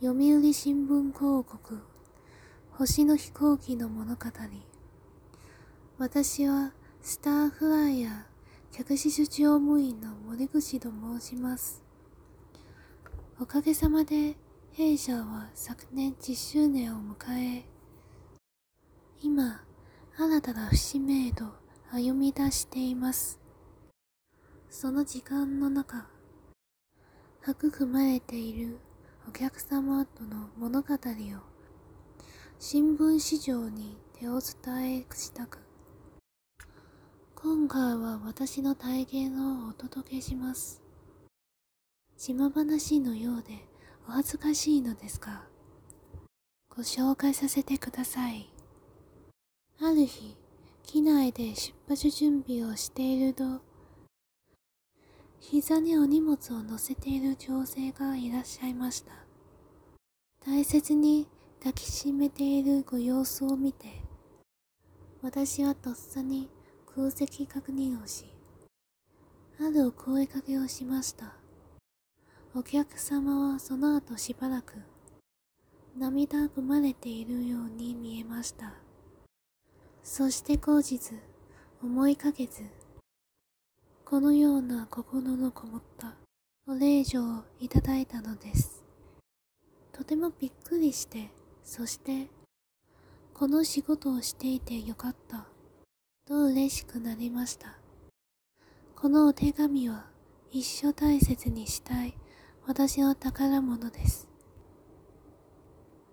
読売新聞広告星の飛行機の物語。私はスターフライヤー客室乗務員の森口と申します。おかげさまで弊社は昨年10周年を迎え今新たな節目へと歩み出しています。その時間の中育まれているお客様との物語を新聞市場に手を伝えしたく今回は私の体験をお届けします。島話のようでお恥ずかしいのですがご紹介させてください。ある日機内で出発準備をしていると膝にお荷物を乗せている女性がいらっしゃいました。大切に抱きしめているご様子を見て、私はとっさに空席確認をし、あるお声かけをしました。お客様はその後しばらく涙ぐまれているように見えました。そして後日思いかけずこのような心のこもったお礼状をいただいたのです。とてもびっくりして、そして、この仕事をしていてよかった、と嬉しくなりました。このお手紙は一生大切にしたい私の宝物です。